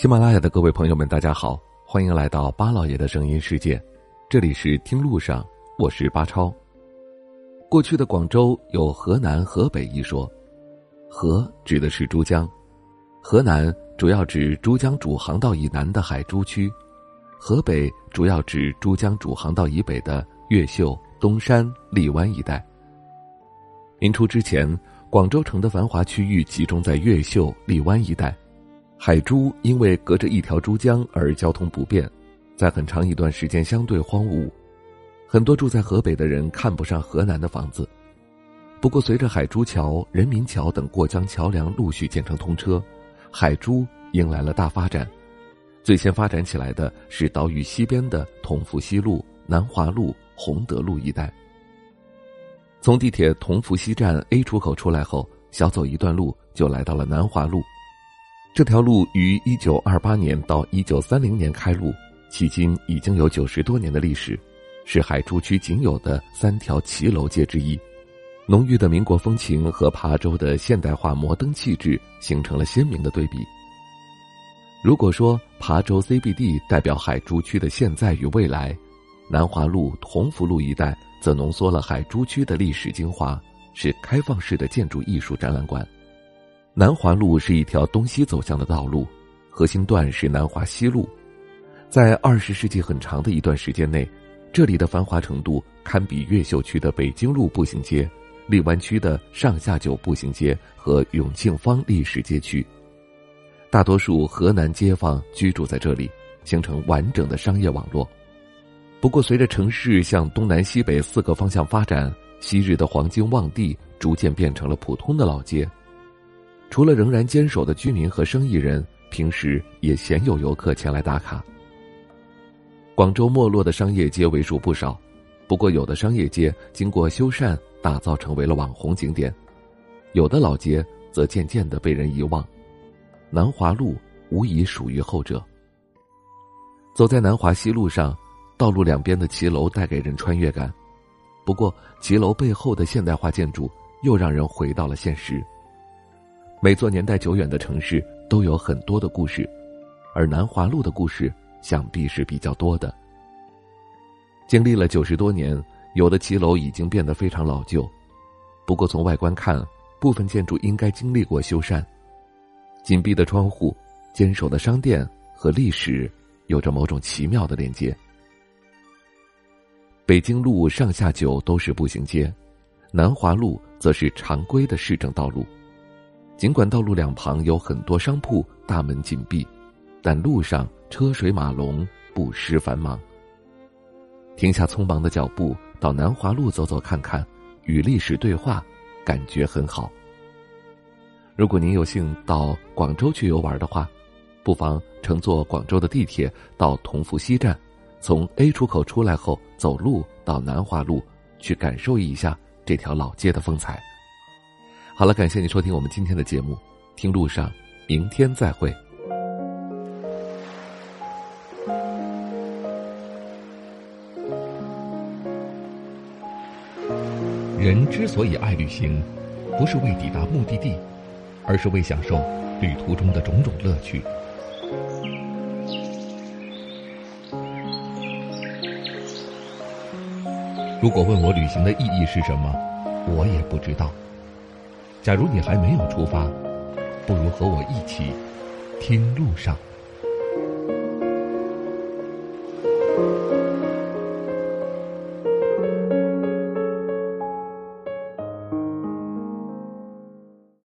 喜马拉雅的各位朋友们，大家好，欢迎来到巴老爷的声音世界，这里是听路上，我是巴超。过去的广州有河南、河北一说，河指的是珠江，河南主要指珠江主航道以南的海珠区，河北主要指珠江主航道以北的越秀、东山、荔湾一带。明初之前，广州城的繁华区域集中在越秀、荔湾一带。海珠因为隔着一条珠江而交通不便，在很长一段时间相对荒芜，很多住在河北的人看不上河南的房子。不过，随着海珠桥、人民桥等过江桥梁陆续建成通车，海珠迎来了大发展。最先发展起来的是岛屿西边的同福西路、南华路、洪德路一带。从地铁同福西站 A 出口出来后，小走一段路就来到了南华路。这条路于一九二八年到一九三零年开路，迄今已经有九十多年的历史，是海珠区仅有的三条骑楼街之一。浓郁的民国风情和琶洲的现代化摩登气质形成了鲜明的对比。如果说琶洲 CBD 代表海珠区的现在与未来，南华路、同福路一带则浓缩了海珠区的历史精华，是开放式的建筑艺术展览馆。南华路是一条东西走向的道路，核心段是南华西路。在二十世纪很长的一段时间内，这里的繁华程度堪比越秀区的北京路步行街、荔湾区的上下九步行街和永庆坊历史街区。大多数河南街坊居住在这里，形成完整的商业网络。不过，随着城市向东南西北四个方向发展，昔日的黄金旺地逐渐变成了普通的老街。除了仍然坚守的居民和生意人，平时也鲜有游客前来打卡。广州没落的商业街为数不少，不过有的商业街经过修缮，打造成为了网红景点；有的老街则渐渐的被人遗忘。南华路无疑属于后者。走在南华西路上，道路两边的骑楼带给人穿越感，不过骑楼背后的现代化建筑又让人回到了现实。每座年代久远的城市都有很多的故事，而南华路的故事想必是比较多的。经历了九十多年，有的骑楼已经变得非常老旧，不过从外观看，部分建筑应该经历过修缮。紧闭的窗户、坚守的商店和历史有着某种奇妙的连接。北京路上下九都是步行街，南华路则是常规的市政道路。尽管道路两旁有很多商铺，大门紧闭，但路上车水马龙，不失繁忙。停下匆忙的脚步，到南华路走走看看，与历史对话，感觉很好。如果您有幸到广州去游玩的话，不妨乘坐广州的地铁到同福西站，从 A 出口出来后走路到南华路，去感受一下这条老街的风采。好了，感谢你收听我们今天的节目，听路上，明天再会。人之所以爱旅行，不是为抵达目的地，而是为享受旅途中的种种乐趣。如果问我旅行的意义是什么，我也不知道。假如你还没有出发，不如和我一起听路上。